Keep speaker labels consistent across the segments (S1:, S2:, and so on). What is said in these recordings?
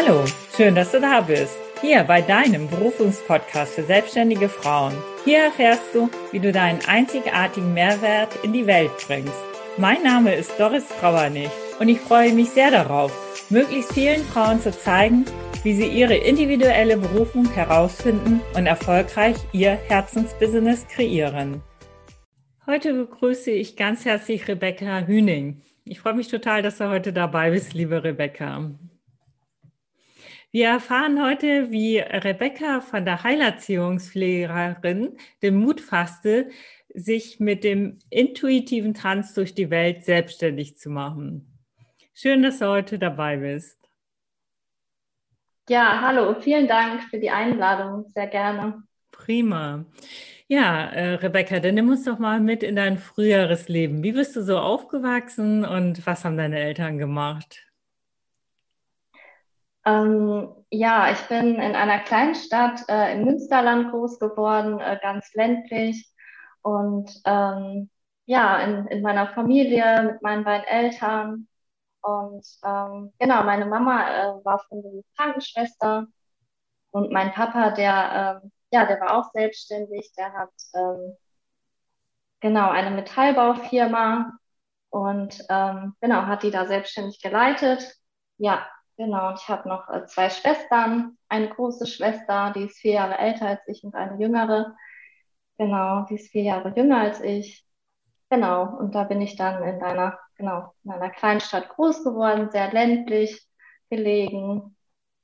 S1: Hallo, schön, dass du da bist. Hier bei deinem Berufungspodcast für selbstständige Frauen. Hier erfährst du, wie du deinen einzigartigen Mehrwert in die Welt bringst. Mein Name ist Doris Trauernig und ich freue mich sehr darauf, möglichst vielen Frauen zu zeigen, wie sie ihre individuelle Berufung herausfinden und erfolgreich ihr Herzensbusiness kreieren. Heute begrüße ich ganz herzlich Rebecca Hüning. Ich freue mich total, dass du heute dabei bist, liebe Rebecca. Wir erfahren heute, wie Rebecca von der Heilerziehungspflegerin den Mut fasste, sich mit dem intuitiven Tanz durch die Welt selbstständig zu machen. Schön, dass du heute dabei bist.
S2: Ja, hallo, vielen Dank für die Einladung, sehr gerne.
S1: Prima. Ja, äh, Rebecca, dann nimm uns doch mal mit in dein früheres Leben. Wie bist du so aufgewachsen und was haben deine Eltern gemacht?
S2: Ähm, ja, ich bin in einer kleinen Stadt äh, im Münsterland groß geworden, äh, ganz ländlich. Und ähm, ja, in, in meiner Familie mit meinen beiden Eltern. Und ähm, genau, meine Mama äh, war von der Krankenschwester und mein Papa, der ähm, ja, der war auch selbstständig, der hat ähm, genau eine Metallbaufirma und ähm, genau hat die da selbstständig geleitet. Ja, genau. Und ich habe noch äh, zwei Schwestern, eine große Schwester, die ist vier Jahre älter als ich und eine jüngere. Genau, die ist vier Jahre jünger als ich. Genau. Und da bin ich dann in einer genau in einer Kleinstadt groß geworden, sehr ländlich gelegen.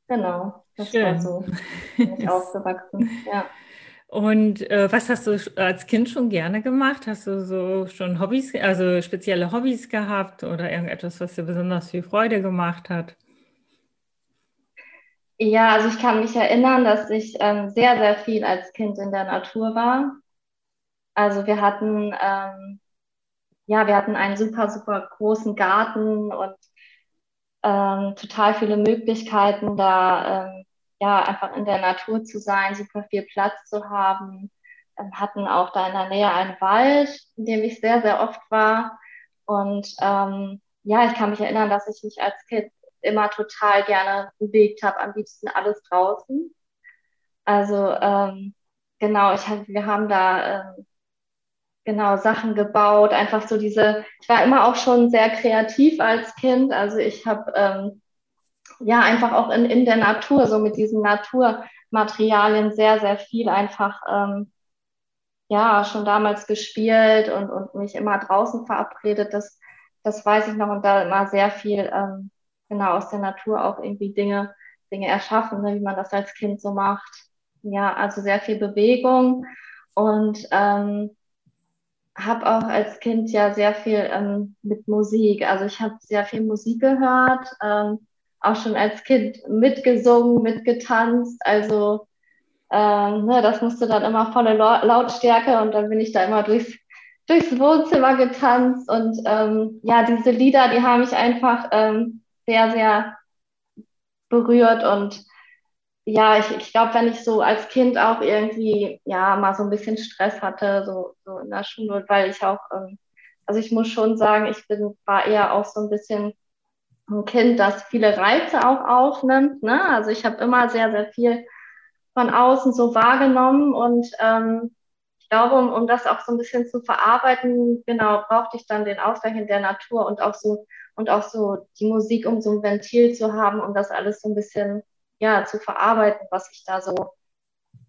S2: Genau. Das Schön. war so bin ich aufgewachsen, ja.
S1: Und äh, was hast du als Kind schon gerne gemacht? Hast du so schon Hobbys, also spezielle Hobbys gehabt oder irgendetwas, was dir besonders viel Freude gemacht hat?
S2: Ja, also ich kann mich erinnern, dass ich ähm, sehr, sehr viel als Kind in der Natur war. Also wir hatten, ähm, ja, wir hatten einen super, super großen Garten und ähm, total viele Möglichkeiten, da ähm, ja einfach in der Natur zu sein, super viel Platz zu haben. Ähm, hatten auch da in der Nähe einen Wald, in dem ich sehr, sehr oft war. Und ähm, ja, ich kann mich erinnern, dass ich mich als Kind immer total gerne bewegt habe, am liebsten alles draußen. Also ähm, genau, ich hab, wir haben da ähm, genau Sachen gebaut, einfach so diese, ich war immer auch schon sehr kreativ als Kind, also ich habe ähm, ja einfach auch in, in der Natur, so mit diesen Naturmaterialien sehr, sehr viel einfach ähm, ja schon damals gespielt und, und mich immer draußen verabredet, das, das weiß ich noch und da immer sehr viel ähm, genau aus der Natur auch irgendwie Dinge, Dinge erschaffen, ne, wie man das als Kind so macht. Ja, also sehr viel Bewegung und ähm, habe auch als Kind ja sehr viel ähm, mit Musik. Also ich habe sehr viel Musik gehört, ähm, auch schon als Kind mitgesungen, mitgetanzt. Also ähm, ne, das musste dann immer volle Lautstärke und dann bin ich da immer durchs, durchs Wohnzimmer getanzt. Und ähm, ja, diese Lieder, die haben mich einfach ähm, sehr, sehr berührt und ja, ich, ich glaube, wenn ich so als Kind auch irgendwie, ja, mal so ein bisschen Stress hatte, so, so in der Schule, weil ich auch, ähm, also ich muss schon sagen, ich bin, war eher auch so ein bisschen ein Kind, das viele Reize auch aufnimmt, ne? Also ich habe immer sehr, sehr viel von außen so wahrgenommen und ähm, ich glaube, um, um das auch so ein bisschen zu verarbeiten, genau, brauchte ich dann den Ausgleich in der Natur und auch so, und auch so die Musik, um so ein Ventil zu haben, um das alles so ein bisschen ja, zu verarbeiten, was ich da so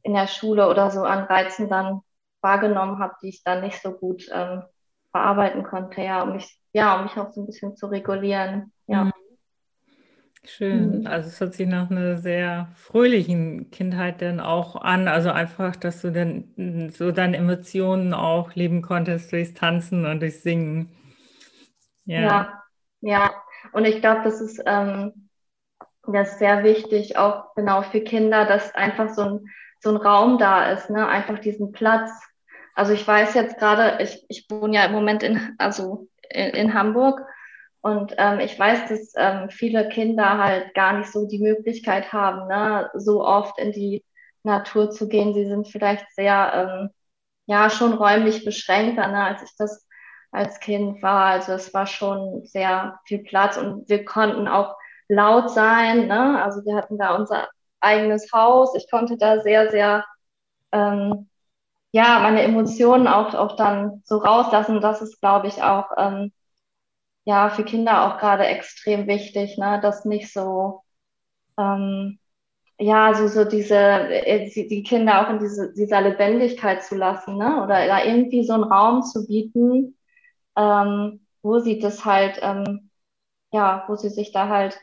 S2: in der Schule oder so an Reizen dann wahrgenommen habe, die ich dann nicht so gut ähm, verarbeiten konnte, ja, um mich, ja, um mich auch so ein bisschen zu regulieren. Ja. Mhm.
S1: Schön. Mhm. Also es hört sich nach einer sehr fröhlichen Kindheit dann auch an. Also einfach, dass du dann so deine Emotionen auch leben konntest durchs Tanzen und durchs Singen.
S2: Ja, ja. Ja. Und ich glaube, das ist ähm, das ist sehr wichtig, auch genau für Kinder, dass einfach so ein, so ein Raum da ist, ne? einfach diesen Platz. Also ich weiß jetzt gerade, ich, ich wohne ja im Moment in, also in, in Hamburg und ähm, ich weiß, dass ähm, viele Kinder halt gar nicht so die Möglichkeit haben, ne? so oft in die Natur zu gehen. Sie sind vielleicht sehr, ähm, ja, schon räumlich beschränkter, ne? als ich das als Kind war. Also es war schon sehr viel Platz und wir konnten auch laut sein. Ne? Also wir hatten da unser eigenes Haus. Ich konnte da sehr, sehr, ähm, ja, meine Emotionen auch, auch dann so rauslassen. Das ist, glaube ich, auch, ähm, ja, für Kinder auch gerade extrem wichtig, ne? das nicht so, ähm, ja, so, so diese, äh, die Kinder auch in diese, dieser Lebendigkeit zu lassen, ne? Oder da irgendwie so einen Raum zu bieten, ähm, wo sie das halt, ähm, ja, wo sie sich da halt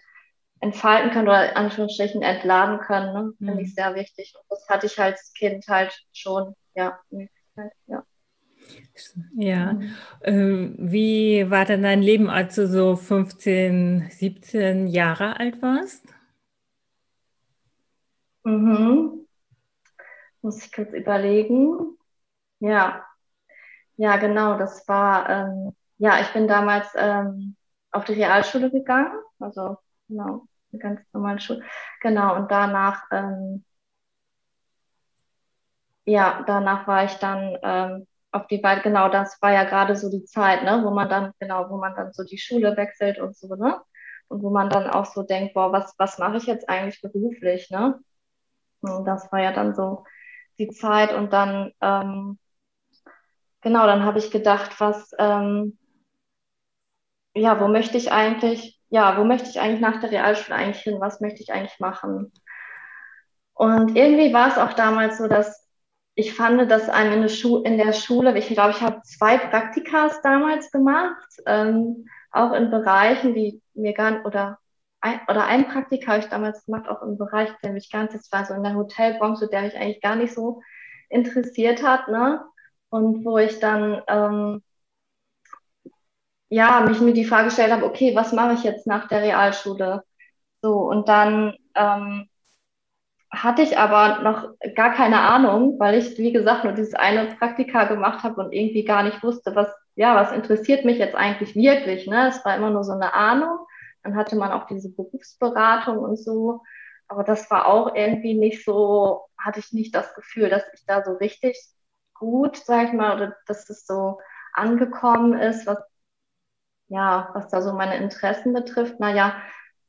S2: entfalten können oder in Anführungsstrichen entladen können, ne? Mhm. finde ich sehr wichtig. Und das hatte ich als Kind halt schon, ja, ja.
S1: Ja, mhm. ähm, wie war denn dein Leben, als du so 15, 17 Jahre alt warst?
S2: Mhm. Muss ich kurz überlegen. Ja, ja, genau. Das war, ähm, ja, ich bin damals ähm, auf die Realschule gegangen, also genau, eine ganz normale Schule. Genau, und danach, ähm, ja, danach war ich dann ähm, auf die Weite, genau, das war ja gerade so die Zeit, ne, wo man dann, genau, wo man dann so die Schule wechselt und so, ne? Und wo man dann auch so denkt, boah, was, was mache ich jetzt eigentlich beruflich, ne? Und das war ja dann so die Zeit und dann, ähm, genau, dann habe ich gedacht, was, ähm, ja, wo möchte ich eigentlich, ja, wo möchte ich eigentlich nach der Realschule eigentlich hin? Was möchte ich eigentlich machen? Und irgendwie war es auch damals so, dass ich fand, dass einem in der, in der Schule, ich glaube, ich habe zwei Praktikas damals gemacht, ähm, auch in Bereichen, die mir gar nicht, oder ein, oder ein Praktika habe ich damals gemacht, auch im Bereich, der mich ganz, das war so in der Hotelbranche, der mich eigentlich gar nicht so interessiert hat, ne? Und wo ich dann ähm, ja mich mir die Frage gestellt habe, okay, was mache ich jetzt nach der Realschule? So, und dann ähm, hatte ich aber noch gar keine Ahnung, weil ich, wie gesagt, nur dieses eine Praktika gemacht habe und irgendwie gar nicht wusste, was, ja, was interessiert mich jetzt eigentlich wirklich. Ne? Es war immer nur so eine Ahnung. Dann hatte man auch diese Berufsberatung und so. Aber das war auch irgendwie nicht so, hatte ich nicht das Gefühl, dass ich da so richtig gut, sag ich mal, oder dass es so angekommen ist, was, ja, was da so meine Interessen betrifft. Naja,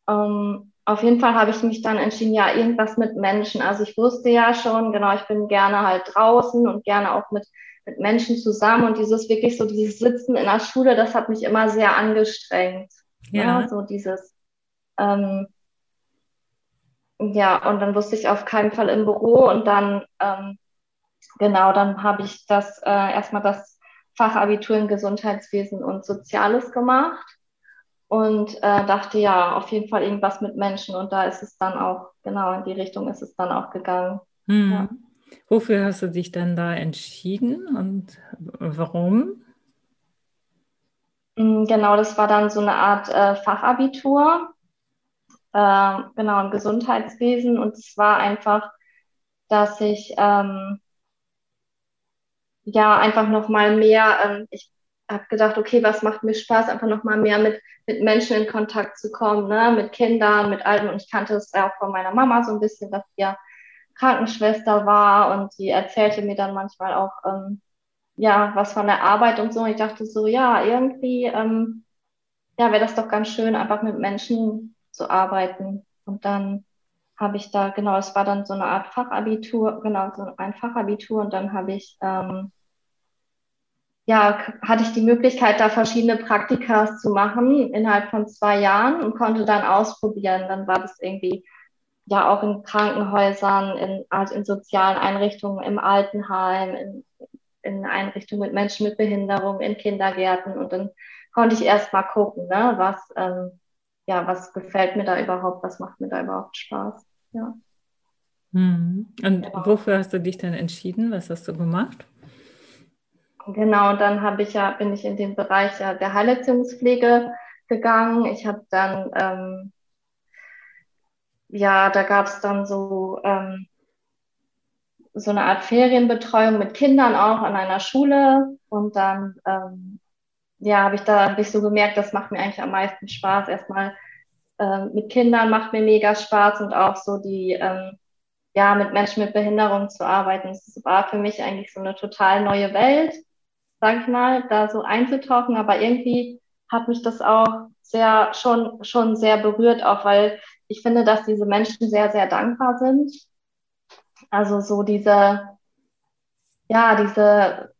S2: ähm, auf jeden Fall habe ich mich dann entschieden, ja, irgendwas mit Menschen. Also ich wusste ja schon, genau, ich bin gerne halt draußen und gerne auch mit, mit Menschen zusammen. Und dieses wirklich so, dieses Sitzen in der Schule, das hat mich immer sehr angestrengt. Ja. ja so dieses, ähm, ja, und dann wusste ich auf keinen Fall im Büro und dann, ähm, genau, dann habe ich das äh, erstmal das Fachabitur in Gesundheitswesen und Soziales gemacht und äh, dachte, ja, auf jeden Fall irgendwas mit Menschen und da ist es dann auch, genau, in die Richtung ist es dann auch gegangen.
S1: Hm. Ja. Wofür hast du dich dann da entschieden und warum?
S2: Mm, genau, das war dann so eine Art äh, Fachabitur, äh, genau, im Gesundheitswesen. Und es war einfach, dass ich ähm, ja einfach nochmal mehr, ähm, ich habe gedacht, okay, was macht mir Spaß, einfach nochmal mehr mit, mit Menschen in Kontakt zu kommen, ne? mit Kindern, mit Alten. Und ich kannte es auch von meiner Mama so ein bisschen, dass ja Krankenschwester war und sie erzählte mir dann manchmal auch, ähm, ja, was von der Arbeit und so. Und ich dachte so, ja, irgendwie, ähm, ja, wäre das doch ganz schön, einfach mit Menschen zu arbeiten. Und dann habe ich da, genau, es war dann so eine Art Fachabitur, genau, so ein Fachabitur und dann habe ich, ähm, ja, hatte ich die Möglichkeit, da verschiedene Praktikas zu machen innerhalb von zwei Jahren und konnte dann ausprobieren. Dann war das irgendwie ja auch in Krankenhäusern, in, also in sozialen Einrichtungen, im Altenheim, in in Einrichtungen mit Menschen mit Behinderung, in Kindergärten und dann konnte ich erst mal gucken, ne, was, ähm, ja, was gefällt mir da überhaupt, was macht mir da überhaupt Spaß. Ja.
S1: Mhm. Und wofür hast du dich dann entschieden? Was hast du gemacht?
S2: Genau, und dann habe ich ja, bin ich in den Bereich der Heilerziehungspflege gegangen. Ich habe dann, ähm, ja, da gab es dann so ähm, so eine Art Ferienbetreuung mit Kindern auch an einer Schule. Und dann, ähm, ja, habe ich da hab ich so gemerkt, das macht mir eigentlich am meisten Spaß. Erstmal ähm, mit Kindern macht mir mega Spaß und auch so die, ähm, ja, mit Menschen mit Behinderung zu arbeiten. Das war für mich eigentlich so eine total neue Welt, sag ich mal, da so einzutauchen. Aber irgendwie hat mich das auch sehr, schon, schon sehr berührt, auch weil ich finde, dass diese Menschen sehr, sehr dankbar sind. Also so diese, ja, diese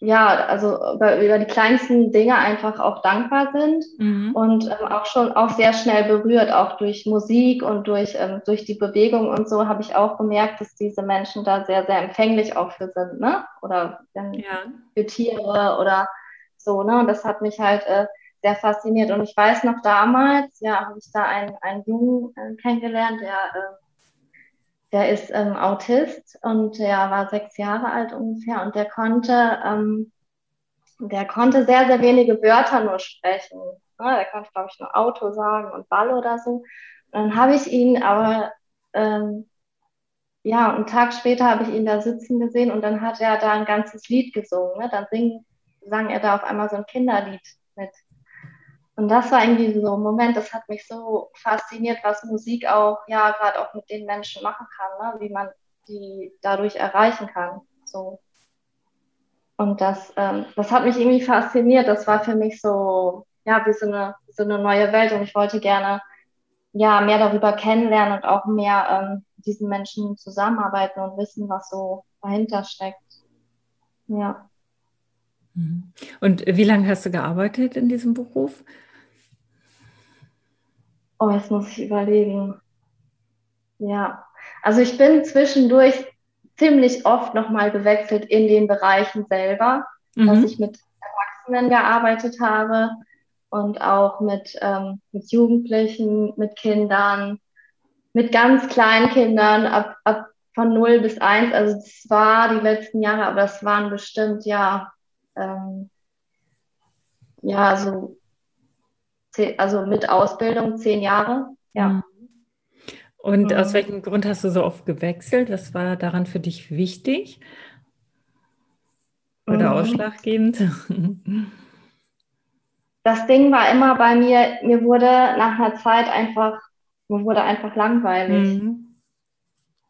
S2: ja, also über, über, die kleinsten Dinge einfach auch dankbar sind mhm. und ähm, auch schon auch sehr schnell berührt, auch durch Musik und durch, ähm, durch die Bewegung und so habe ich auch gemerkt, dass diese Menschen da sehr, sehr empfänglich auch für sind, ne? Oder ähm, ja. für Tiere oder so, ne? Und das hat mich halt äh, sehr fasziniert. Und ich weiß noch damals, ja, habe ich da einen, einen Jungen äh, kennengelernt, der äh, der ist ähm, Autist und der war sechs Jahre alt ungefähr und der konnte, ähm, der konnte sehr, sehr wenige Wörter nur sprechen. Ne? Der konnte, glaube ich, nur Auto sagen und Ball oder so. Und dann habe ich ihn aber, ähm, ja, einen Tag später habe ich ihn da sitzen gesehen und dann hat er da ein ganzes Lied gesungen. Ne? Dann sing, sang er da auf einmal so ein Kinderlied mit. Und das war irgendwie so ein Moment, das hat mich so fasziniert, was Musik auch, ja, gerade auch mit den Menschen machen kann, ne? wie man die dadurch erreichen kann. So. Und das, ähm, das hat mich irgendwie fasziniert. Das war für mich so, ja, wie so eine, so eine neue Welt. Und ich wollte gerne, ja, mehr darüber kennenlernen und auch mehr ähm, diesen Menschen zusammenarbeiten und wissen, was so dahinter steckt. Ja.
S1: Mhm. Und wie lange hast du gearbeitet in diesem Beruf?
S2: Oh, jetzt muss ich überlegen. Ja, also ich bin zwischendurch ziemlich oft nochmal gewechselt in den Bereichen selber, mhm. dass ich mit Erwachsenen gearbeitet habe und auch mit, ähm, mit Jugendlichen, mit Kindern, mit ganz kleinen Kindern ab, ab von 0 bis 1. Also das war die letzten Jahre, aber das waren bestimmt ja ähm, ja, so, also mit Ausbildung zehn Jahre, ja. Mhm.
S1: Und mhm. aus welchem Grund hast du so oft gewechselt? Was war daran für dich wichtig? Oder mhm. ausschlaggebend?
S2: Das Ding war immer bei mir, mir wurde nach einer Zeit einfach, mir wurde einfach langweilig. Mhm.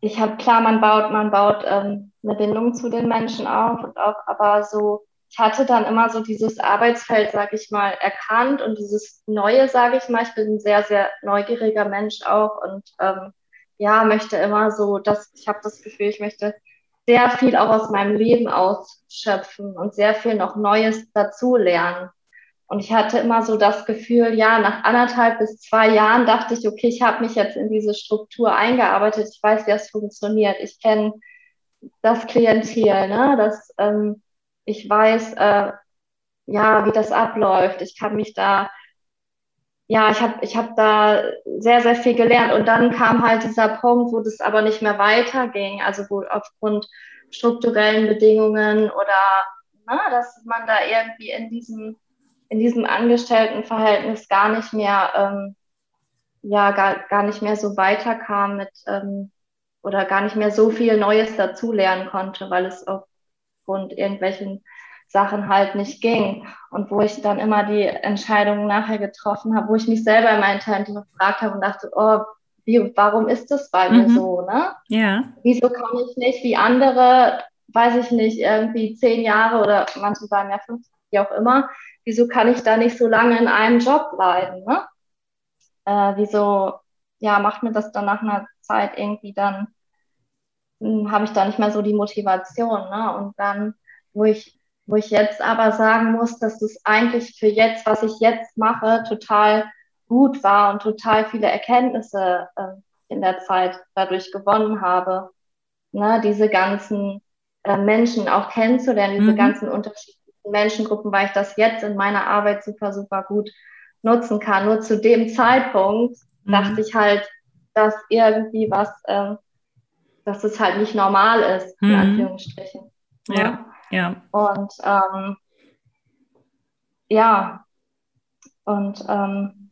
S2: Ich habe klar, man baut, man baut ähm, eine Bindung zu den Menschen auf und auch, aber so ich hatte dann immer so dieses Arbeitsfeld, sag ich mal, erkannt und dieses Neue, sage ich mal. Ich bin ein sehr, sehr neugieriger Mensch auch und ähm, ja, möchte immer so, dass ich habe das Gefühl, ich möchte sehr viel auch aus meinem Leben ausschöpfen und sehr viel noch Neues dazulernen. Und ich hatte immer so das Gefühl, ja, nach anderthalb bis zwei Jahren dachte ich, okay, ich habe mich jetzt in diese Struktur eingearbeitet, ich weiß, wie es funktioniert, ich kenne das Klientel, ne, das ähm, ich weiß, äh, ja, wie das abläuft. Ich kann mich da, ja, ich habe ich hab da sehr, sehr viel gelernt. Und dann kam halt dieser Punkt, wo das aber nicht mehr weiterging, also wo aufgrund strukturellen Bedingungen oder na, ne, dass man da irgendwie in diesem, in diesem Angestelltenverhältnis gar nicht mehr, ähm, ja, gar, gar nicht mehr so weiterkam mit, ähm, oder gar nicht mehr so viel Neues dazulernen konnte, weil es auch aufgrund irgendwelchen Sachen halt nicht ging. Und wo ich dann immer die Entscheidungen nachher getroffen habe, wo ich mich selber in meinen Talenten gefragt habe und dachte, oh, wie, warum ist das bei mhm. mir so, ne?
S1: Ja.
S2: Wieso kann ich nicht wie andere, weiß ich nicht, irgendwie zehn Jahre oder manche waren ja 50, wie auch immer, wieso kann ich da nicht so lange in einem Job bleiben, ne? Äh, wieso, ja, macht mir das dann nach einer Zeit irgendwie dann habe ich da nicht mehr so die Motivation. Ne? Und dann, wo ich, wo ich jetzt aber sagen muss, dass das eigentlich für jetzt, was ich jetzt mache, total gut war und total viele Erkenntnisse äh, in der Zeit dadurch gewonnen habe. Ne? Diese ganzen äh, Menschen auch kennenzulernen, diese mhm. ganzen unterschiedlichen Menschengruppen, weil ich das jetzt in meiner Arbeit super, super gut nutzen kann. Nur zu dem Zeitpunkt mhm. dachte ich halt, dass irgendwie was äh, dass es halt nicht normal ist, in mhm. Anführungsstrichen.
S1: Ja, ja.
S2: Und ähm, ja, und ähm,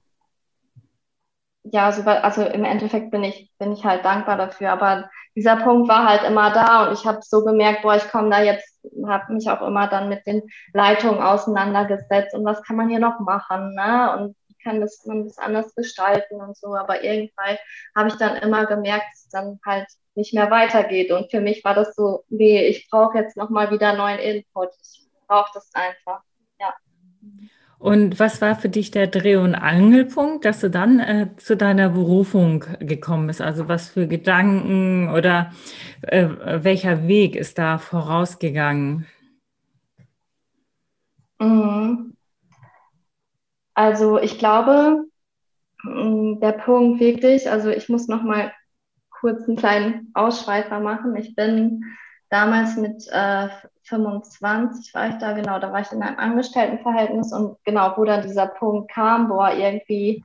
S2: ja, so, also im Endeffekt bin ich, bin ich halt dankbar dafür. Aber dieser Punkt war halt immer da und ich habe so gemerkt, boah, ich komme da jetzt, habe mich auch immer dann mit den Leitungen auseinandergesetzt und was kann man hier noch machen, ne? Und kann das, man das anders gestalten und so. Aber irgendwann habe ich dann immer gemerkt, dass dann halt nicht mehr weitergeht. Und für mich war das so, nee, ich brauche jetzt nochmal wieder neuen Input. Ich brauche das einfach. Ja.
S1: Und was war für dich der Dreh- und Angelpunkt, dass du dann äh, zu deiner Berufung gekommen bist? Also was für Gedanken oder äh, welcher Weg ist da vorausgegangen?
S2: Mhm. Also ich glaube, mm, der Punkt wirklich, also ich muss noch mal kurz einen kleinen Ausschweifer machen. Ich bin damals mit äh, 25 war ich da, genau, da war ich in einem Angestelltenverhältnis und genau, wo dann dieser Punkt kam, boah, irgendwie,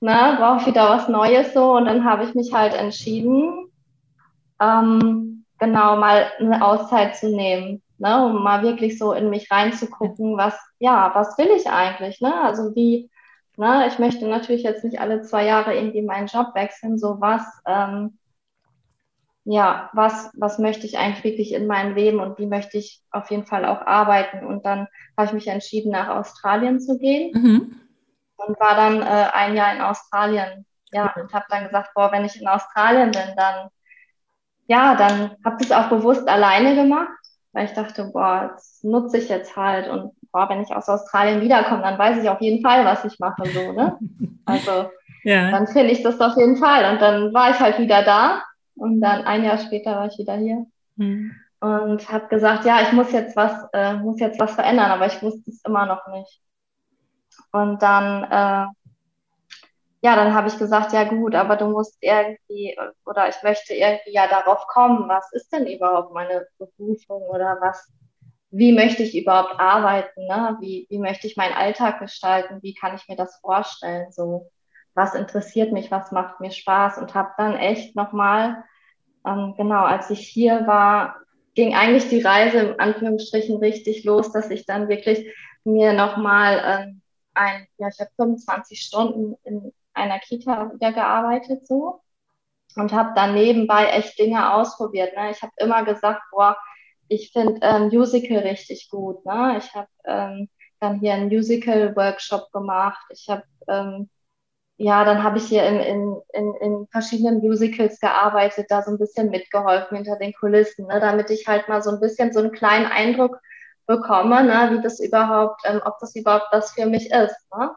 S2: ne, brauche ich wieder was Neues so und dann habe ich mich halt entschieden, ähm, genau, mal eine Auszeit zu nehmen, ne, um mal wirklich so in mich reinzugucken, was, ja, was will ich eigentlich, ne, also wie, ne, ich möchte natürlich jetzt nicht alle zwei Jahre irgendwie meinen Job wechseln, so was, ähm, ja, was, was möchte ich eigentlich wirklich in meinem Leben und wie möchte ich auf jeden Fall auch arbeiten. Und dann habe ich mich entschieden, nach Australien zu gehen mhm. und war dann äh, ein Jahr in Australien. Ja, und habe dann gesagt, boah, wenn ich in Australien bin, dann, ja, dann habe ich es auch bewusst alleine gemacht, weil ich dachte, boah, das nutze ich jetzt halt und boah, wenn ich aus Australien wiederkomme, dann weiß ich auf jeden Fall, was ich mache, so, ne? Also, ja. dann finde ich das auf jeden Fall. Und dann war ich halt wieder da und dann ein Jahr später war ich wieder hier mhm. und habe gesagt, ja, ich muss jetzt was, äh, muss jetzt was verändern, aber ich wusste es immer noch nicht. Und dann, äh, ja, dann habe ich gesagt, ja gut, aber du musst irgendwie oder ich möchte irgendwie ja darauf kommen, was ist denn überhaupt meine Berufung oder was, wie möchte ich überhaupt arbeiten, ne? Wie, wie möchte ich meinen Alltag gestalten, wie kann ich mir das vorstellen, so was interessiert mich, was macht mir Spaß? Und habe dann echt nochmal, ähm, genau, als ich hier war, ging eigentlich die Reise im Anführungsstrichen richtig los, dass ich dann wirklich mir nochmal ähm, ein, ja, ich habe 25 Stunden in einer Kita wieder gearbeitet so und habe dann nebenbei echt Dinge ausprobiert. Ne? Ich habe immer gesagt, boah, ich finde ähm, Musical richtig gut. Ne? Ich habe ähm, dann hier einen Musical-Workshop gemacht. Ich habe ähm, ja, dann habe ich hier in, in, in, in verschiedenen Musicals gearbeitet, da so ein bisschen mitgeholfen hinter den Kulissen, ne, damit ich halt mal so ein bisschen so einen kleinen Eindruck bekomme, ne, wie das überhaupt, ähm, ob das überhaupt das für mich ist. Ne?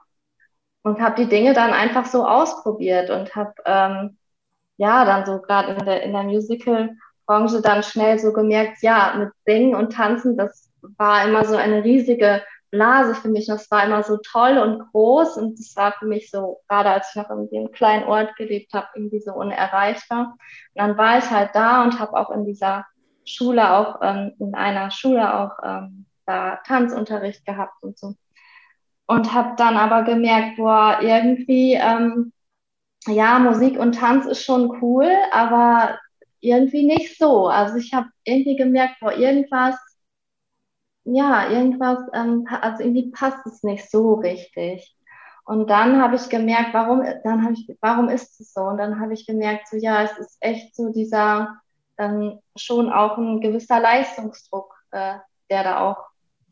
S2: Und habe die Dinge dann einfach so ausprobiert und habe ähm, ja dann so gerade in der, in der Musical-Branche dann schnell so gemerkt, ja, mit Singen und Tanzen, das war immer so eine riesige Blase für mich. Das war immer so toll und groß und das war für mich so, gerade als ich noch in dem kleinen Ort gelebt habe, irgendwie so unerreichbar. Und dann war ich halt da und habe auch in dieser Schule, auch ähm, in einer Schule auch ähm, da Tanzunterricht gehabt und so. Und habe dann aber gemerkt, boah, irgendwie, ähm, ja, Musik und Tanz ist schon cool, aber irgendwie nicht so. Also ich habe irgendwie gemerkt, boah, irgendwas ja, irgendwas, ähm, also irgendwie passt es nicht so richtig. Und dann habe ich gemerkt, warum, dann habe ich, warum ist es so? Und dann habe ich gemerkt, so ja, es ist echt so dieser ähm, schon auch ein gewisser Leistungsdruck, äh, der da auch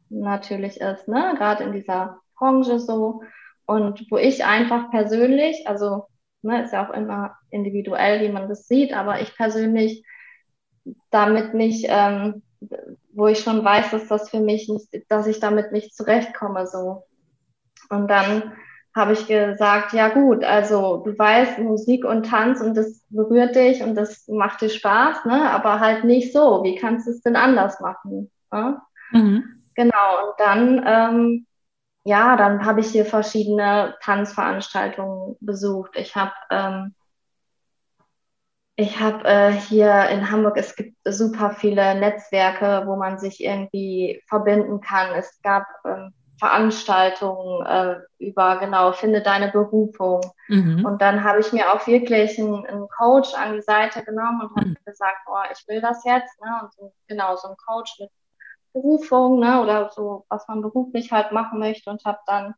S2: natürlich ist, ne? Gerade in dieser Branche so. Und wo ich einfach persönlich, also ne, ist ja auch immer individuell, wie man das sieht, aber ich persönlich damit nicht ähm, wo ich schon weiß, dass das für mich nicht, dass ich damit nicht zurechtkomme, so. Und dann habe ich gesagt, ja gut, also du weißt Musik und Tanz und das berührt dich und das macht dir Spaß, ne? aber halt nicht so. Wie kannst du es denn anders machen? Ne? Mhm. Genau, und dann, ähm, ja, dann habe ich hier verschiedene Tanzveranstaltungen besucht. Ich habe ähm, ich habe äh, hier in Hamburg, es gibt super viele Netzwerke, wo man sich irgendwie verbinden kann. Es gab ähm, Veranstaltungen äh, über, genau, finde deine Berufung. Mhm. Und dann habe ich mir auch wirklich einen, einen, Coach an die Seite genommen und habe mhm. gesagt, oh, ich will das jetzt. Ne? Und so, genau, so ein Coach mit Berufung ne? oder so, was man beruflich halt machen möchte und habe dann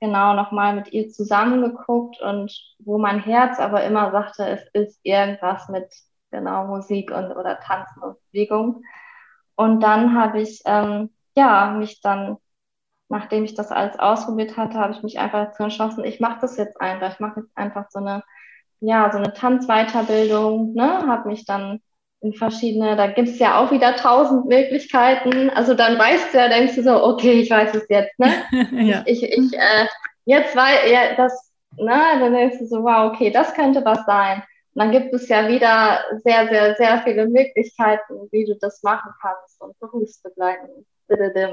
S2: genau nochmal mit ihr zusammengeguckt und wo mein Herz aber immer sagte, es ist irgendwas mit genau Musik und oder Tanzen und Bewegung. Und dann habe ich ähm, ja mich dann, nachdem ich das alles ausprobiert hatte, habe ich mich einfach dazu entschlossen, ich mache das jetzt einfach. Ich mache jetzt einfach so eine ja so eine Tanzweiterbildung, ne, habe mich dann in verschiedene, da gibt es ja auch wieder tausend Möglichkeiten. Also dann weißt du ja, denkst du so, okay, ich weiß es jetzt, ne? ja. Ich, ich, ich äh, jetzt weil ja, das, ne, dann denkst du so, wow, okay, das könnte was sein. Und dann gibt es ja wieder sehr, sehr, sehr viele Möglichkeiten, wie du das machen kannst und berufsbegleitend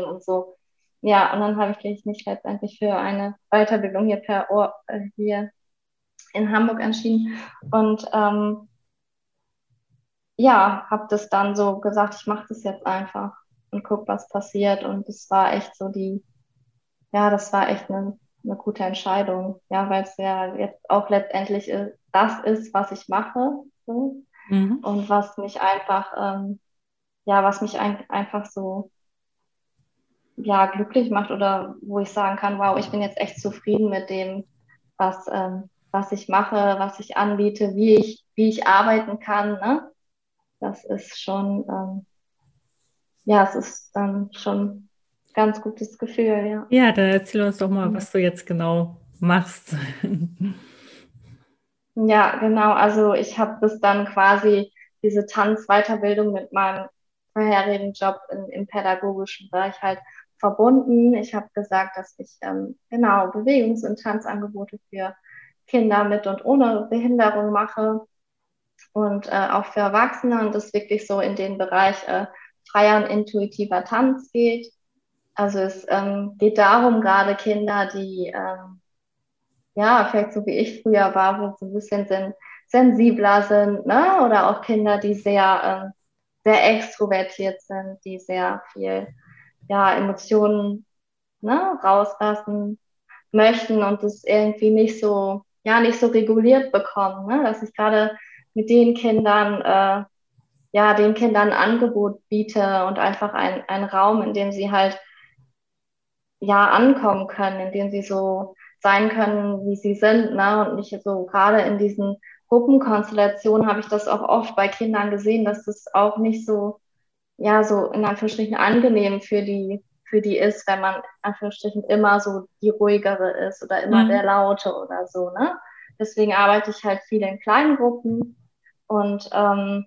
S2: und so. Ja, und dann habe ich mich letztendlich für eine Weiterbildung hier per Ohr, äh, hier in Hamburg entschieden. Und ähm, ja, habe das dann so gesagt, ich mache das jetzt einfach und guck, was passiert. Und es war echt so die, ja, das war echt eine, eine gute Entscheidung, ja, weil es ja jetzt auch letztendlich das ist, was ich mache so. mhm. und was mich einfach, ähm, ja, was mich ein, einfach so ja, glücklich macht oder wo ich sagen kann, wow, ich bin jetzt echt zufrieden mit dem, was, ähm, was ich mache, was ich anbiete, wie ich, wie ich arbeiten kann. Ne? Das ist schon, ähm, ja, es ist dann schon ein ganz gutes Gefühl, ja.
S1: Ja, dann erzähl uns doch mal, was du jetzt genau machst.
S2: Ja, genau. Also ich habe das dann quasi diese Tanzweiterbildung mit meinem vorherigen Job in, im pädagogischen Bereich halt verbunden. Ich habe gesagt, dass ich ähm, genau Bewegungs- und Tanzangebote für Kinder mit und ohne Behinderung mache und äh, auch für Erwachsene und das wirklich so in den Bereich äh, freier und intuitiver Tanz geht. Also es ähm, geht darum, gerade Kinder, die ähm, ja vielleicht so wie ich früher war, wo so ein bisschen sen sensibler sind, ne? oder auch Kinder, die sehr, äh, sehr extrovertiert sind, die sehr viel ja, Emotionen ne, rauslassen möchten und das irgendwie nicht so, ja, nicht so reguliert bekommen, ne? dass ich gerade mit den Kindern, äh, ja, den Kindern ein Angebot biete und einfach ein, ein Raum, in dem sie halt ja ankommen können, in dem sie so sein können, wie sie sind, ne? Und nicht so gerade in diesen Gruppenkonstellationen habe ich das auch oft bei Kindern gesehen, dass das auch nicht so, ja, so in Anführungsstrichen angenehm für die, für die ist, wenn man in Anführungsstrichen immer so die ruhigere ist oder immer mhm. der Laute oder so, ne? Deswegen arbeite ich halt viel in kleinen Gruppen und ähm,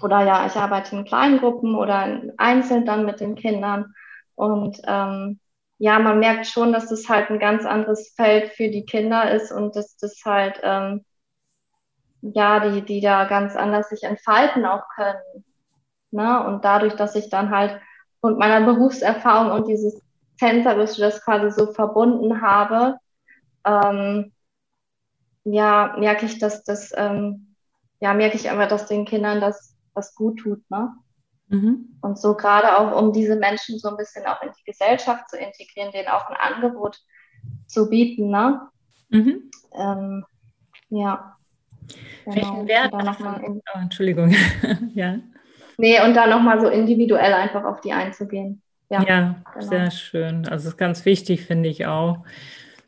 S2: oder ja, ich arbeite in kleinen Gruppen oder einzeln dann mit den Kindern. Und ähm, ja, man merkt schon, dass das halt ein ganz anderes Feld für die Kinder ist und dass das halt, ähm, ja, die, die da ganz anders sich entfalten auch können. Ne? Und dadurch, dass ich dann halt und meiner Berufserfahrung und dieses Tänzerische das quasi so verbunden habe, ähm, ja, merke ich, dass das ähm, ja, merke ich einfach, dass den Kindern das, das gut tut. Ne? Mhm. Und so gerade auch, um diese Menschen so ein bisschen auch in die Gesellschaft zu integrieren, denen auch ein Angebot zu bieten. Ne? Mhm. Ähm, ja.
S1: Genau. Welchen Wert? Noch mal in, oh, Entschuldigung. ja.
S2: Nee, und da nochmal so individuell einfach auf die einzugehen.
S1: Ja, ja genau. sehr schön. Also ist ganz wichtig, finde ich auch.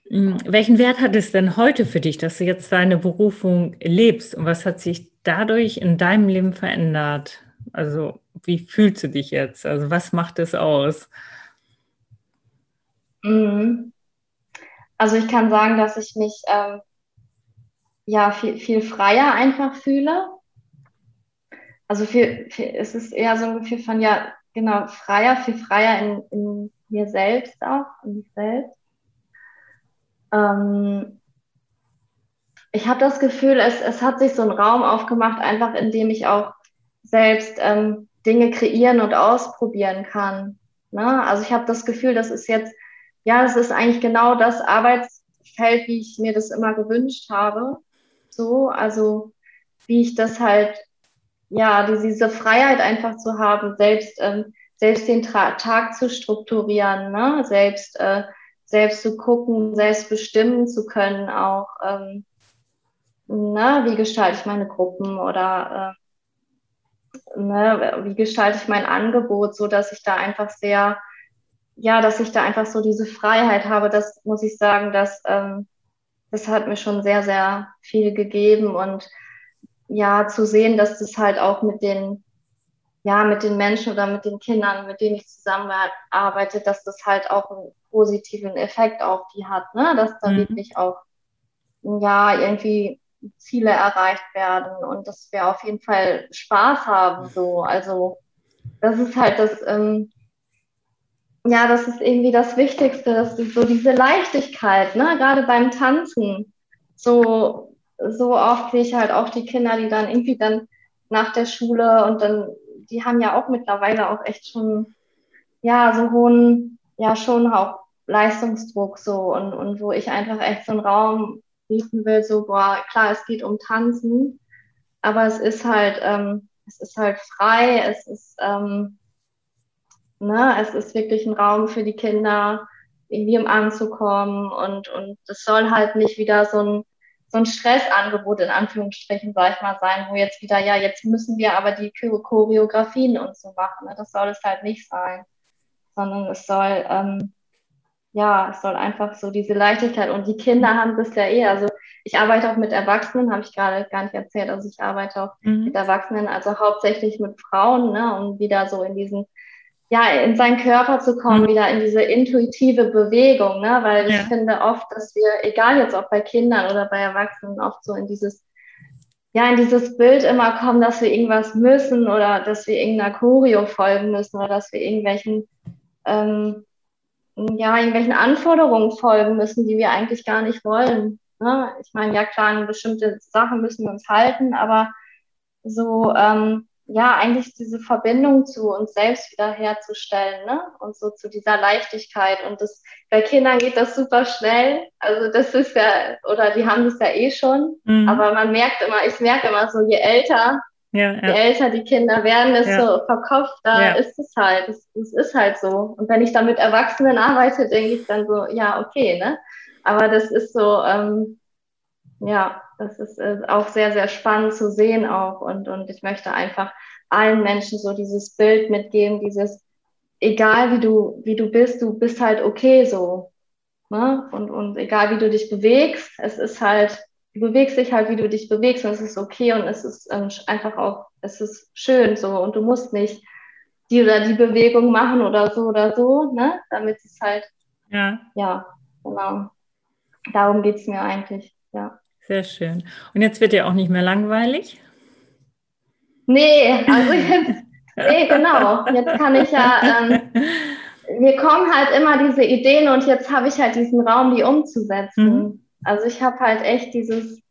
S1: Hm, welchen Wert hat es denn heute für dich, dass du jetzt deine Berufung lebst und was hat sich dadurch in deinem Leben verändert? Also wie fühlst du dich jetzt? Also was macht es aus?
S2: Mhm. Also ich kann sagen, dass ich mich ähm, ja viel, viel freier einfach fühle. Also viel, viel, es ist eher so ein Gefühl von ja genau freier, viel freier in, in mir selbst auch, in mich selbst. Ähm, ich habe das Gefühl, es, es hat sich so ein Raum aufgemacht, einfach in dem ich auch selbst ähm, Dinge kreieren und ausprobieren kann. Ne? Also ich habe das Gefühl, das ist jetzt, ja, das ist eigentlich genau das Arbeitsfeld, wie ich mir das immer gewünscht habe. So, also wie ich das halt, ja, diese Freiheit einfach zu haben, selbst, ähm, selbst den Tra Tag zu strukturieren, ne? selbst äh, selbst zu gucken, selbst bestimmen zu können, auch ähm, na, wie gestalte ich meine Gruppen oder äh, ne, wie gestalte ich mein Angebot, so dass ich da einfach sehr, ja, dass ich da einfach so diese Freiheit habe. Das muss ich sagen, dass ähm, das hat mir schon sehr, sehr viel gegeben und ja, zu sehen, dass das halt auch mit den ja, mit den Menschen oder mit den Kindern, mit denen ich zusammenarbeite, dass das halt auch einen positiven Effekt auf die hat, ne? Dass da mhm. wirklich auch, ja, irgendwie Ziele erreicht werden und dass wir auf jeden Fall Spaß haben. So, also das ist halt das, ähm, ja, das ist irgendwie das Wichtigste, dass du so diese Leichtigkeit, ne, gerade beim Tanzen, so, so oft sehe ich halt auch die Kinder, die dann irgendwie dann nach der Schule und dann, die haben ja auch mittlerweile auch echt schon, ja, so hohen, ja, schon auch Leistungsdruck so und, und wo ich einfach echt so einen Raum bieten will, so, boah, klar, es geht um Tanzen, aber es ist halt, ähm, es ist halt frei, es ist, ähm, ne, es ist wirklich ein Raum für die Kinder, irgendwie im Anzukommen und, und es soll halt nicht wieder so ein, so ein Stressangebot in Anführungsstrichen, sag ich mal, sein, wo jetzt wieder, ja, jetzt müssen wir aber die Choreografien und so machen. Ne? Das soll es halt nicht sein, sondern es soll, ähm, ja, es soll einfach so diese Leichtigkeit und die Kinder haben das ja eh. Also ich arbeite auch mit Erwachsenen, habe ich gerade gar nicht erzählt. Also ich arbeite auch mhm. mit Erwachsenen, also hauptsächlich mit Frauen, ne, um wieder so in diesen, ja, in seinen Körper zu kommen, mhm. wieder in diese intuitive Bewegung, ne, weil ja. ich finde oft, dass wir, egal jetzt auch bei Kindern oder bei Erwachsenen, oft so in dieses ja, in dieses Bild immer kommen, dass wir irgendwas müssen oder dass wir irgendeiner Choreo folgen müssen oder dass wir irgendwelchen ähm, ja, irgendwelchen Anforderungen folgen müssen, die wir eigentlich gar nicht wollen. Ne? Ich meine, ja klar, an bestimmte Sachen müssen wir uns halten, aber so, ähm, ja, eigentlich diese Verbindung zu uns selbst wieder herzustellen, ne? Und so zu dieser Leichtigkeit. Und das, bei Kindern geht das super schnell. Also das ist ja, oder die haben das ja eh schon. Mhm. Aber man merkt immer, ich merke immer so, je älter ja, ja. Je älter die Kinder werden, desto ja. verkopfter ja. ist es halt. Es, es, ist halt so. Und wenn ich dann mit Erwachsenen arbeite, denke ich dann so, ja, okay, ne? Aber das ist so, ähm, ja, das ist äh, auch sehr, sehr spannend zu sehen auch. Und, und ich möchte einfach allen Menschen so dieses Bild mitgeben, dieses, egal wie du, wie du bist, du bist halt okay so. Ne? Und, und egal wie du dich bewegst, es ist halt du bewegst dich halt, wie du dich bewegst und es ist okay und es ist ähm, einfach auch, es ist schön so und du musst nicht die oder die Bewegung machen oder so oder so, ne, damit es halt, ja, ja, genau. Darum geht es mir eigentlich, ja.
S1: Sehr schön. Und jetzt wird dir auch nicht mehr langweilig?
S2: Nee, also jetzt, nee, genau. Jetzt kann ich ja, ähm, mir kommen halt immer diese Ideen und jetzt habe ich halt diesen Raum, die umzusetzen. Mhm. Also ich habe halt echt dieses,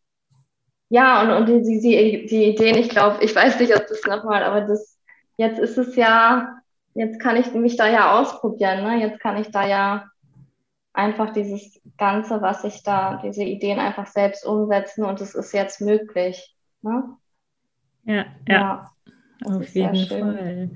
S2: ja, und, und die, die, die Ideen, ich glaube, ich weiß nicht, ob das nochmal, aber das, jetzt ist es ja, jetzt kann ich mich da ja ausprobieren, ne? Jetzt kann ich da ja einfach dieses Ganze, was ich da, diese Ideen einfach selbst umsetzen und es ist jetzt möglich. Ne?
S1: Ja, ja, ja auf jeden Fall.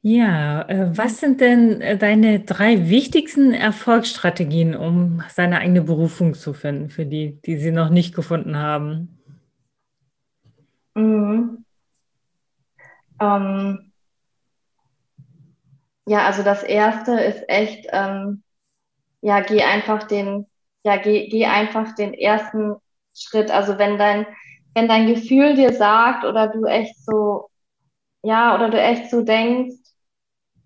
S1: Ja, äh, was sind denn äh, deine drei wichtigsten Erfolgsstrategien, um seine eigene Berufung zu finden, für die, die sie noch nicht gefunden haben?
S2: Mhm. Ähm, ja, also das erste ist echt, ähm, ja, geh einfach den, ja, geh, geh einfach den ersten Schritt. Also wenn dein, wenn dein Gefühl dir sagt oder du echt so, ja, oder du echt so denkst,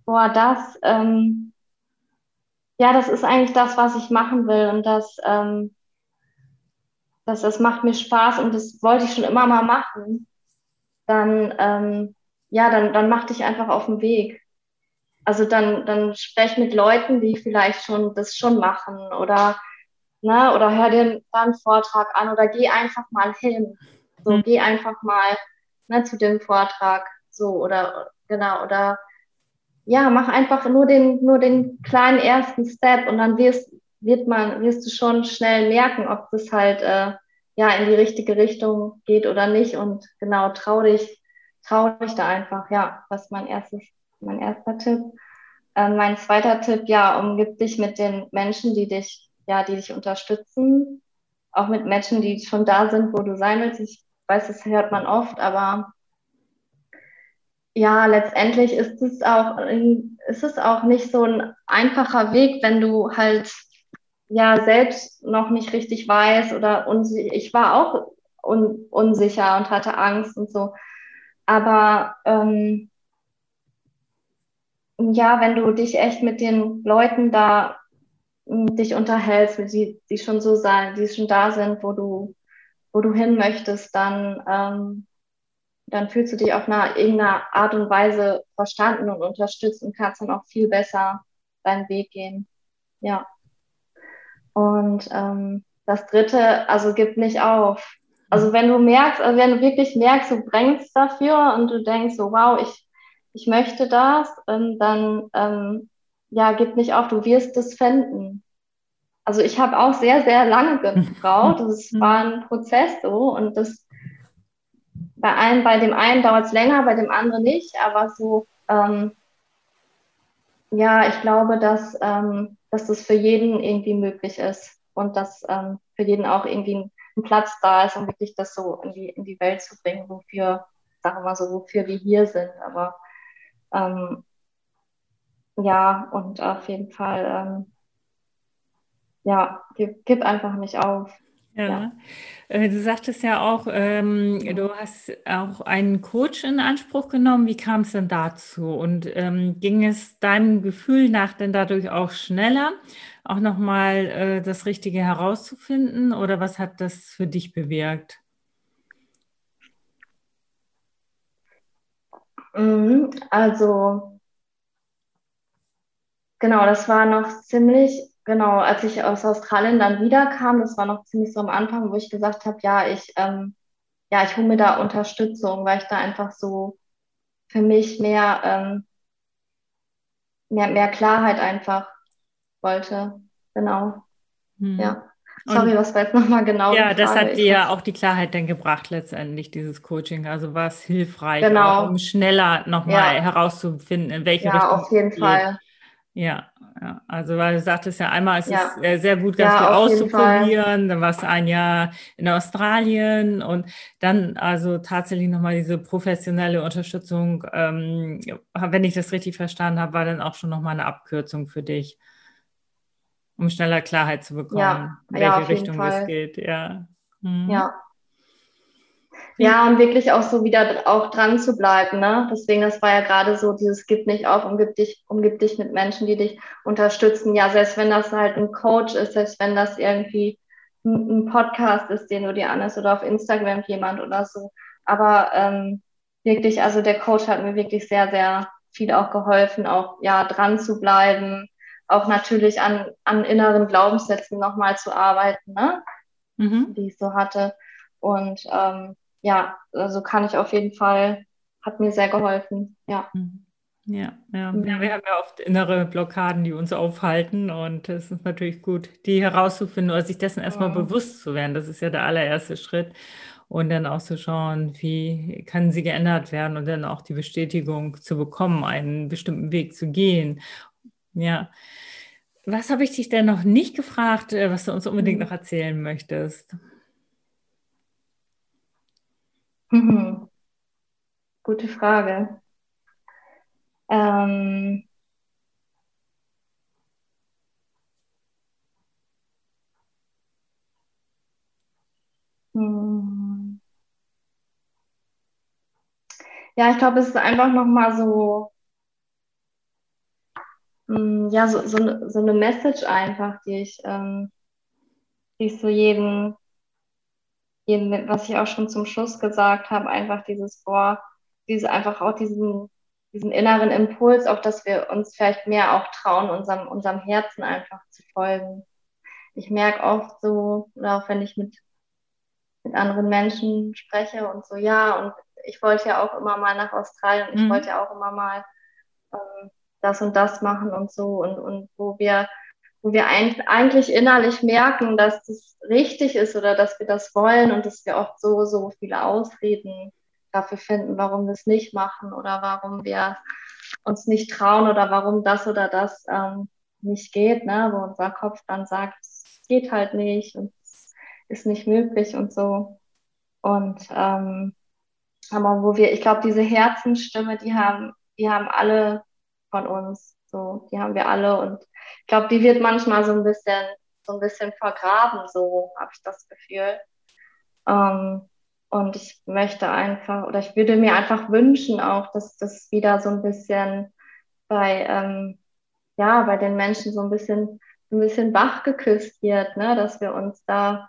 S2: boah, das, ähm, ja, das ist eigentlich das, was ich machen will und das, ähm, das, das macht mir Spaß und das wollte ich schon immer mal machen, dann, ähm, ja, dann, dann mach dich einfach auf den Weg. Also dann, dann sprech mit Leuten, die vielleicht schon das schon machen oder, ne, oder hör dir einen Vortrag an oder geh einfach mal hin. So, mhm. geh einfach mal ne, zu dem Vortrag, so, oder, genau, oder ja, mach einfach nur den, nur den kleinen ersten Step und dann wirst, wird man, wirst du schon schnell merken, ob das halt äh, ja in die richtige Richtung geht oder nicht. Und genau, trau dich, trau dich da einfach, ja, was mein erstes, mein erster Tipp. Äh, mein zweiter Tipp, ja, umgib dich mit den Menschen, die dich, ja, die dich unterstützen. Auch mit Menschen, die schon da sind, wo du sein willst. Ich weiß, das hört man oft, aber ja, letztendlich ist es auch, ist es auch nicht so ein einfacher Weg, wenn du halt ja selbst noch nicht richtig weißt oder unsicher. Ich war auch un unsicher und hatte Angst und so. Aber ähm, ja, wenn du dich echt mit den Leuten da dich unterhältst, die, die schon so sein, die schon da sind, wo du, wo du hin möchtest, dann, ähm, dann fühlst du dich auf einer irgendeiner Art und Weise verstanden und unterstützt und kannst dann auch viel besser deinen Weg gehen. Ja. Und ähm, das dritte, also gib nicht auf. Also wenn du merkst, also wenn du wirklich merkst, du brennst dafür und du denkst so, wow, ich, ich möchte das, ähm, dann ähm, ja, gib nicht auf, du wirst es finden. Also ich habe auch sehr, sehr lange gebraucht. Es war ein Prozess so und das bei einem, bei dem einen dauert es länger, bei dem anderen nicht, aber so, ähm, ja, ich glaube, dass, ähm, dass das für jeden irgendwie möglich ist und dass ähm, für jeden auch irgendwie ein, ein, Platz da ist, um wirklich das so in die, in die Welt zu bringen, wofür, sagen wir mal so, wofür wir hier sind. Aber ähm, ja, und auf jeden Fall, ähm, ja, gib, gib, einfach nicht auf.
S1: Ja. ja. Äh, du sagtest ja auch, ähm, du hast auch einen Coach in Anspruch genommen. Wie kam es denn dazu? Und ähm, ging es deinem Gefühl nach denn dadurch auch schneller, auch nochmal äh, das Richtige herauszufinden? Oder was hat das für dich bewirkt?
S2: Also, genau, das war noch ziemlich genau, als ich aus Australien dann wiederkam, das war noch ziemlich so am Anfang, wo ich gesagt habe, ja, ich, ähm, ja, ich hole mir da Unterstützung, weil ich da einfach so für mich mehr, ähm, mehr, mehr Klarheit einfach wollte. Genau. Hm. Ja. Sorry, was war jetzt nochmal genau?
S1: Ja, das hat dir ja auch die Klarheit dann gebracht, letztendlich, dieses Coaching. Also war es hilfreich, genau. auch, um schneller nochmal ja. herauszufinden, in welche ja, Richtung.
S2: Ja, auf jeden
S1: geht.
S2: Fall.
S1: Ja, ja, also weil du sagtest ja einmal, es ja. ist sehr gut, ganz viel auszuprobieren. Dann warst du ein Jahr in Australien und dann also tatsächlich nochmal diese professionelle Unterstützung, ähm, wenn ich das richtig verstanden habe, war dann auch schon nochmal eine Abkürzung für dich, um schneller Klarheit zu bekommen, ja, welche Richtung es geht. Ja.
S2: Mhm. ja, ja, und wirklich auch so wieder auch dran zu bleiben, ne? Deswegen, das war ja gerade so, dieses gib nicht auf, umgib dich, umgib dich mit Menschen, die dich unterstützen. Ja, selbst wenn das halt ein Coach ist, selbst wenn das irgendwie ein, Podcast ist, den du dir anhörst oder auf Instagram jemand oder so. Aber ähm, wirklich, also der Coach hat mir wirklich sehr, sehr viel auch geholfen, auch ja dran zu bleiben, auch natürlich an, an inneren Glaubenssätzen nochmal zu arbeiten, ne? Mhm. die ich so hatte. Und ähm, ja, also kann ich auf jeden Fall, hat mir sehr geholfen, ja.
S1: Mhm. Ja, ja. ja, wir haben ja oft innere Blockaden, die uns aufhalten und es ist natürlich gut, die herauszufinden oder sich dessen erstmal ja. bewusst zu werden. Das ist ja der allererste Schritt und dann auch zu schauen, wie kann sie geändert werden und dann auch die Bestätigung zu bekommen, einen bestimmten Weg zu gehen. Ja. Was habe ich dich denn noch nicht gefragt, äh, was du uns unbedingt mhm. noch erzählen möchtest?
S2: Mhm. Gute Frage. Ähm, hm. Ja, ich glaube, es ist einfach nochmal so, ja, so, so, ne, so eine Message einfach, die ich, ähm, die ich so jedem eben, was ich auch schon zum Schluss gesagt habe, einfach dieses, boah, diese einfach auch diesen, diesen inneren Impuls, auch dass wir uns vielleicht mehr auch trauen, unserem, unserem Herzen einfach zu folgen. Ich merke oft so, oder auch wenn ich mit, mit anderen Menschen spreche und so, ja, und ich wollte ja auch immer mal nach Australien, ich mhm. wollte ja auch immer mal ähm, das und das machen und so, und, und wo wir wo wir eigentlich innerlich merken, dass das richtig ist oder dass wir das wollen und dass wir oft so, so viele Ausreden dafür finden, warum wir es nicht machen oder warum wir uns nicht trauen oder warum das oder das ähm, nicht geht, ne? wo unser Kopf dann sagt, es geht halt nicht und es ist nicht möglich und so. Und ähm, aber wo wir, ich glaube, diese Herzensstimme, die haben, die haben alle von uns. So, die haben wir alle und ich glaube, die wird manchmal so ein bisschen, so ein bisschen vergraben, so habe ich das Gefühl. Ähm, und ich möchte einfach, oder ich würde mir einfach wünschen auch, dass das wieder so ein bisschen bei, ähm, ja, bei den Menschen so ein bisschen, ein bisschen wach geküsst wird, ne? dass wir uns da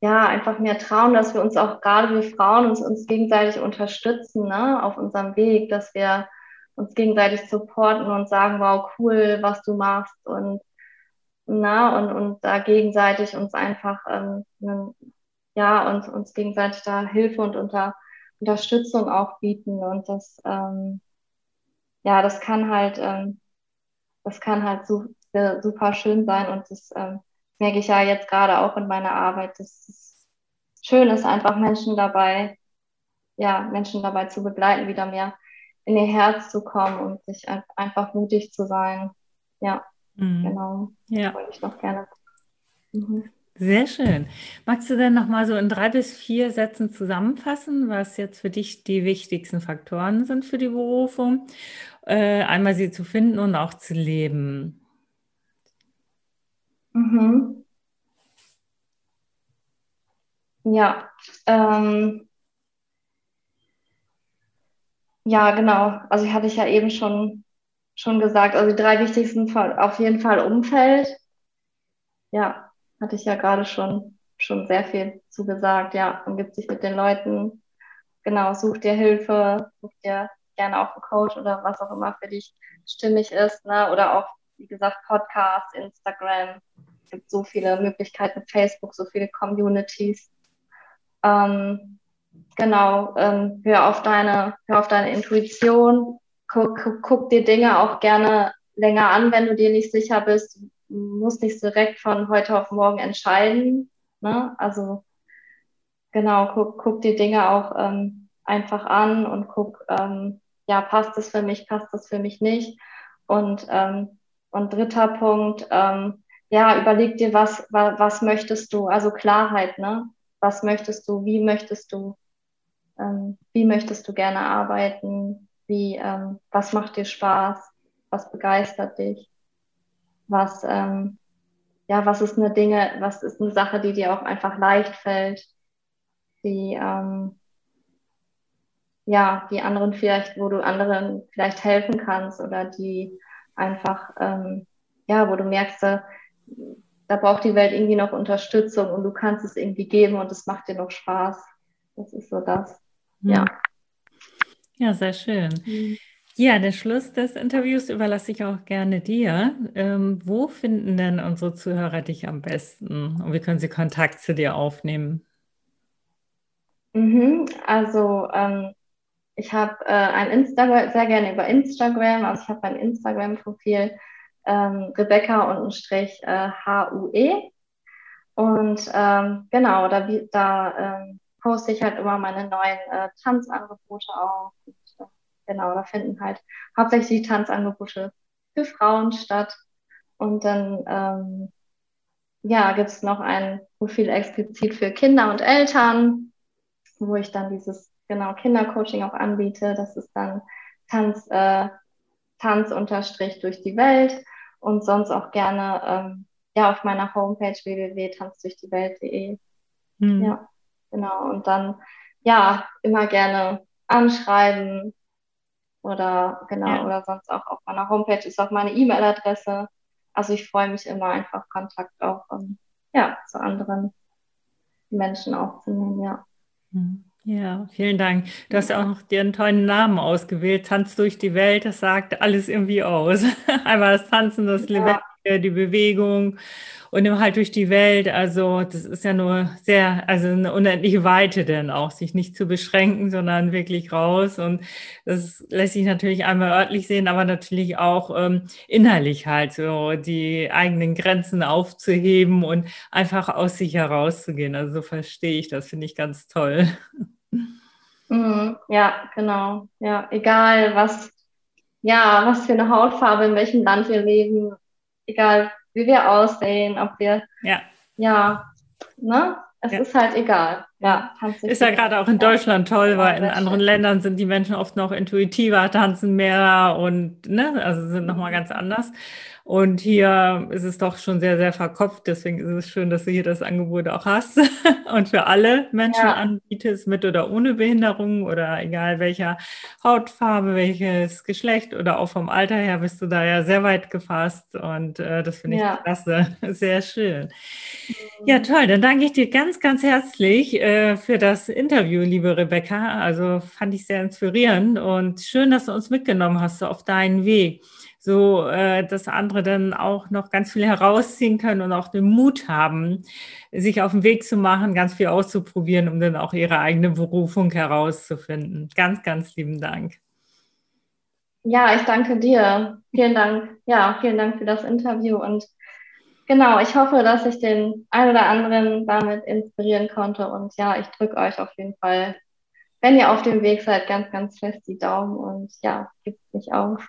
S2: ja, einfach mehr trauen, dass wir uns auch gerade wir Frauen uns, uns gegenseitig unterstützen, ne, auf unserem Weg, dass wir uns gegenseitig supporten und sagen, wow, cool, was du machst und na, und, und da gegenseitig uns einfach ähm, ja, uns, uns gegenseitig da Hilfe und unter, Unterstützung auch bieten. Und das, ähm, ja, das kann halt, ähm, das kann halt so, super schön sein. Und das ähm, merke ich ja jetzt gerade auch in meiner Arbeit, dass es schön ist, einfach Menschen dabei, ja, Menschen dabei zu begleiten, wieder mehr in ihr Herz zu kommen und sich einfach mutig zu sein. Ja, mhm. genau. Ja. Wollte ich noch gerne.
S1: Mhm. Sehr schön. Magst du denn noch mal so in drei bis vier Sätzen zusammenfassen, was jetzt für dich die wichtigsten Faktoren sind für die Berufung? Äh, einmal sie zu finden und auch zu leben.
S2: Mhm. Ja, ähm, ja, genau. Also ich hatte ich ja eben schon, schon gesagt, also die drei wichtigsten auf jeden Fall Umfeld. Ja, hatte ich ja gerade schon, schon sehr viel zugesagt. Ja, umgibt sich mit den Leuten. Genau, such dir Hilfe, such dir gerne auch einen Coach oder was auch immer für dich stimmig ist. Ne? Oder auch, wie gesagt, Podcast, Instagram. Es gibt so viele Möglichkeiten, Facebook, so viele Communities. Ähm, genau, ähm, hör auf deine, hör auf deine Intuition, guck, guck, dir Dinge auch gerne länger an, wenn du dir nicht sicher bist, muss nicht direkt von heute auf morgen entscheiden. Ne? Also genau, guck, guck die Dinge auch ähm, einfach an und guck, ähm, ja, passt das für mich, passt das für mich nicht. Und, ähm, und dritter Punkt, ähm, ja, überleg dir, was, was, was möchtest du, also Klarheit, ne? Was möchtest du, wie möchtest du, ähm, wie möchtest du gerne arbeiten, wie, ähm, was macht dir Spaß, was begeistert dich was, ähm, ja, was ist eine Dinge, was ist eine Sache, die dir auch einfach leicht fällt, die, ähm, ja, die anderen vielleicht, wo du anderen vielleicht helfen kannst oder die einfach, ähm, ja, wo du merkst, da, da braucht die Welt irgendwie noch Unterstützung und du kannst es irgendwie geben und es macht dir noch Spaß. Das ist so das. Mhm. Ja.
S1: Ja, sehr schön. Mhm. Ja, den Schluss des Interviews überlasse ich auch gerne dir. Ähm, wo finden denn unsere Zuhörer dich am besten und wie können sie Kontakt zu dir aufnehmen?
S2: Mhm, also ähm, ich habe äh, ein Instagram, sehr gerne über Instagram, also ich habe ein Instagram-Profil ähm, Rebecca Strich äh, HUE und ähm, genau, da, da ähm, poste ich halt immer meine neuen äh, Tanzangebote auf genau, da finden halt hauptsächlich die Tanzangebote für Frauen statt. Und dann ähm, ja, gibt es noch ein Profil explizit für Kinder und Eltern, wo ich dann dieses genau Kindercoaching auch anbiete. Das ist dann Tanz, äh, Tanz unterstrich durch die Welt und sonst auch gerne ähm, ja auf meiner Homepage www.tanzdurchdieWelt.de. Mhm. Ja, genau. Und dann ja immer gerne anschreiben, oder genau, ja. oder sonst auch auf meiner Homepage ist auch meine E-Mail-Adresse. Also ich freue mich immer einfach Kontakt auch um, ja, zu anderen Menschen aufzunehmen, ja.
S1: Hm. Ja, vielen Dank. Du hast ja auch noch dir einen tollen Namen ausgewählt. Tanz durch die Welt, das sagt alles irgendwie aus. Einmal das Tanzen, das ja. Lebendige, die Bewegung und immer halt durch die Welt. Also das ist ja nur sehr, also eine unendliche Weite denn auch, sich nicht zu beschränken, sondern wirklich raus. Und das lässt sich natürlich einmal örtlich sehen, aber natürlich auch ähm, innerlich halt so die eigenen Grenzen aufzuheben und einfach aus sich herauszugehen. Also so verstehe ich das, finde ich ganz toll.
S2: Mhm, ja, genau. Ja, egal was, ja, was für eine Hautfarbe, in welchem Land wir leben, egal wie wir aussehen, ob wir, ja, ja ne? Es ja. ist halt egal.
S1: ja, ist ja gerade auch in Deutschland toll, weil in anderen Ländern sind die Menschen oft noch intuitiver, tanzen mehr und ne, also sind nochmal ganz anders. Und hier ist es doch schon sehr, sehr verkopft. Deswegen ist es schön, dass du hier das Angebot auch hast und für alle Menschen ja. anbietest, mit oder ohne Behinderung oder egal welcher Hautfarbe, welches Geschlecht oder auch vom Alter her bist du da ja sehr weit gefasst. Und äh, das finde ich ja. klasse. Sehr schön. Ja, toll. Dann danke ich dir ganz, ganz herzlich äh, für das Interview, liebe Rebecca. Also fand ich sehr inspirierend und schön, dass du uns mitgenommen hast auf deinen Weg so äh, dass andere dann auch noch ganz viel herausziehen können und auch den Mut haben, sich auf den Weg zu machen, ganz viel auszuprobieren, um dann auch ihre eigene Berufung herauszufinden. Ganz, ganz lieben Dank.
S2: Ja, ich danke dir. Vielen Dank. Ja, vielen Dank für das Interview und genau, ich hoffe, dass ich den einen oder anderen damit inspirieren konnte und ja, ich drücke euch auf jeden Fall, wenn ihr auf dem Weg seid, ganz, ganz fest die Daumen und ja, gibt nicht auf.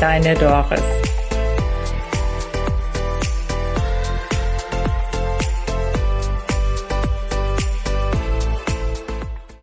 S1: deine Doris.